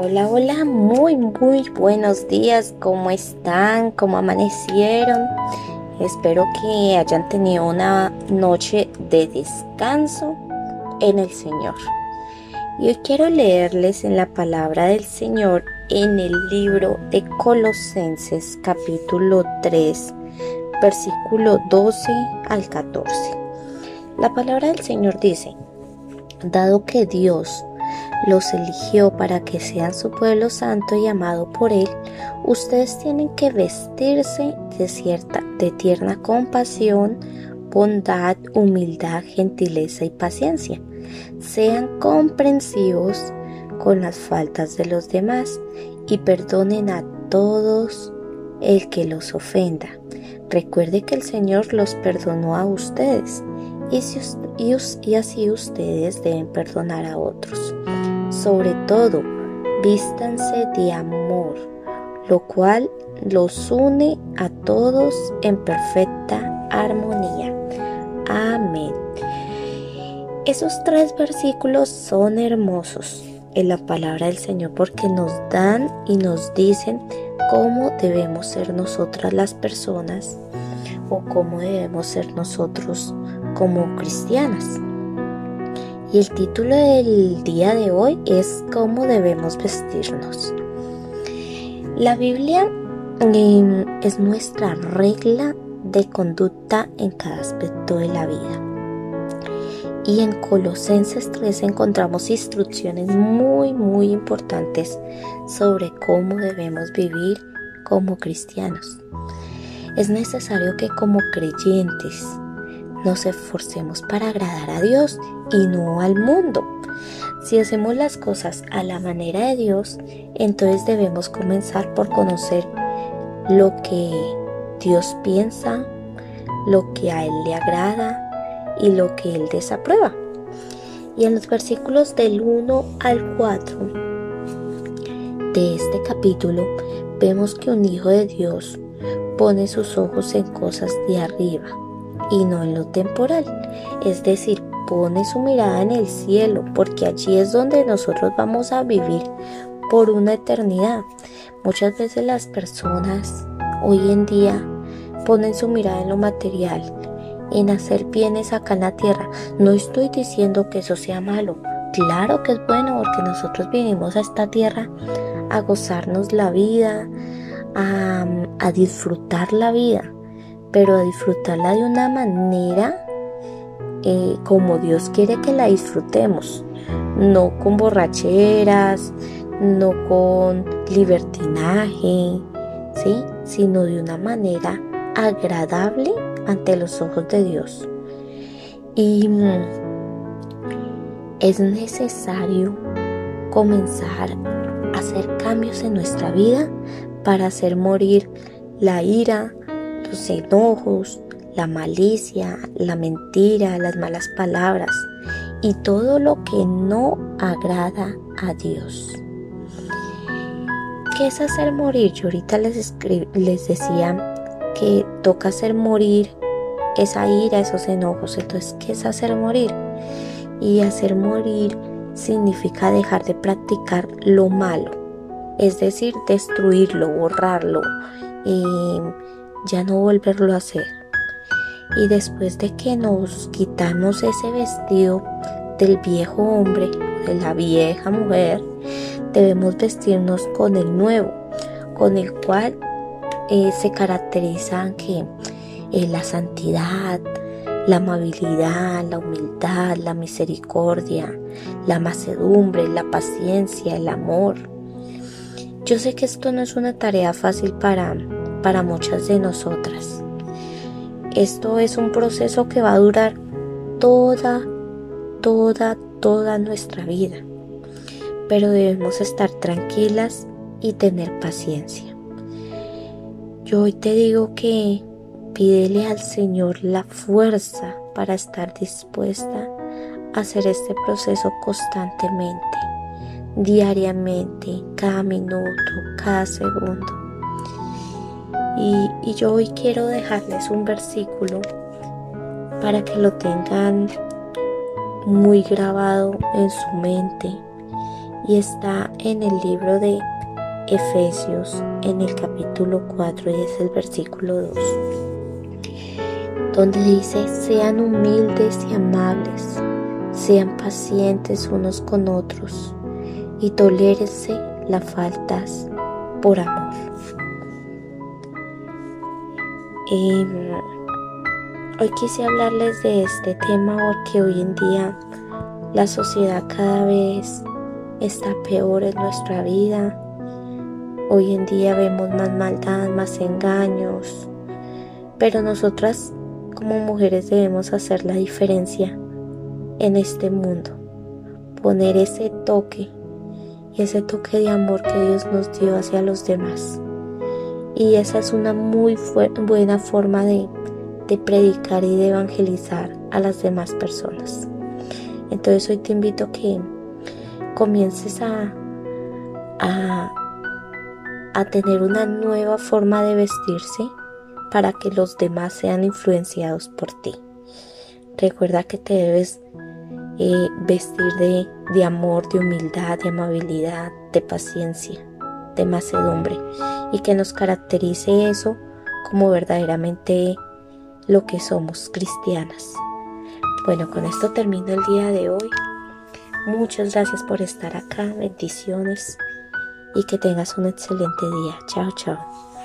Hola, hola, muy, muy buenos días. ¿Cómo están? ¿Cómo amanecieron? Espero que hayan tenido una noche de descanso en el Señor. Y hoy quiero leerles en la palabra del Señor en el libro de Colosenses capítulo 3, versículo 12 al 14. La palabra del Señor dice, dado que Dios los eligió para que sean su pueblo santo y amado por Él, ustedes tienen que vestirse de cierta, de tierna compasión, bondad, humildad, gentileza y paciencia. Sean comprensivos con las faltas de los demás y perdonen a todos el que los ofenda. Recuerde que el Señor los perdonó a ustedes y, y así ustedes deben perdonar a otros. Sobre todo, vístanse de amor, lo cual los une a todos en perfecta armonía. Amén. Esos tres versículos son hermosos en la palabra del Señor porque nos dan y nos dicen cómo debemos ser nosotras las personas o cómo debemos ser nosotros como cristianas. Y el título del día de hoy es cómo debemos vestirnos. La Biblia em, es nuestra regla de conducta en cada aspecto de la vida. Y en Colosenses 3 encontramos instrucciones muy, muy importantes sobre cómo debemos vivir como cristianos. Es necesario que como creyentes nos esforcemos para agradar a Dios y no al mundo. Si hacemos las cosas a la manera de Dios, entonces debemos comenzar por conocer lo que Dios piensa, lo que a Él le agrada y lo que Él desaprueba. Y en los versículos del 1 al 4 de este capítulo vemos que un hijo de Dios pone sus ojos en cosas de arriba y no en lo temporal. Es decir, pone su mirada en el cielo, porque allí es donde nosotros vamos a vivir por una eternidad. Muchas veces las personas hoy en día ponen su mirada en lo material, en hacer bienes acá en la tierra. No estoy diciendo que eso sea malo. Claro que es bueno porque nosotros vinimos a esta tierra a gozarnos la vida, a, a disfrutar la vida pero a disfrutarla de una manera eh, como Dios quiere que la disfrutemos, no con borracheras, no con libertinaje, ¿sí? sino de una manera agradable ante los ojos de Dios. Y mm, es necesario comenzar a hacer cambios en nuestra vida para hacer morir la ira, los enojos, la malicia, la mentira, las malas palabras y todo lo que no agrada a Dios. ¿Qué es hacer morir? Yo ahorita les, les decía que toca hacer morir esa ira, esos enojos. Entonces, ¿qué es hacer morir? Y hacer morir significa dejar de practicar lo malo, es decir, destruirlo, borrarlo, y ya no volverlo a hacer. Y después de que nos quitamos ese vestido del viejo hombre, de la vieja mujer, debemos vestirnos con el nuevo, con el cual eh, se caracterizan que eh, la santidad, la amabilidad, la humildad, la misericordia, la macedumbre, la paciencia, el amor. Yo sé que esto no es una tarea fácil para, para muchas de nosotras. Esto es un proceso que va a durar toda, toda, toda nuestra vida. Pero debemos estar tranquilas y tener paciencia. Yo hoy te digo que pídele al Señor la fuerza para estar dispuesta a hacer este proceso constantemente, diariamente, cada minuto, cada segundo. Y, yo hoy quiero dejarles un versículo para que lo tengan muy grabado en su mente y está en el libro de Efesios en el capítulo 4 y es el versículo 2 donde dice sean humildes y amables sean pacientes unos con otros y tolérense las faltas por amor em, hoy quise hablarles de este tema porque hoy en día la sociedad cada vez está peor en nuestra vida. Hoy en día vemos más maldad, más engaños, pero nosotras como mujeres debemos hacer la diferencia en este mundo, poner ese toque y ese toque de amor que Dios nos dio hacia los demás. Y esa es una muy buena forma de, predicar y de evangelizar a las demás personas. Entonces hoy te invito a que comiences a, a tener una nueva forma de vestirse para que los demás sean influenciados por ti. Recuerda que te debes eh, vestir de, de amor, de humildad, de amabilidad, de paciencia, de macedumbre y que nos caracterice eso como verdaderamente lo que somos cristianas. Bueno, con esto termino el día de hoy. Muchas gracias por estar acá, bendiciones y que tengas un excelente día. Chao, chao.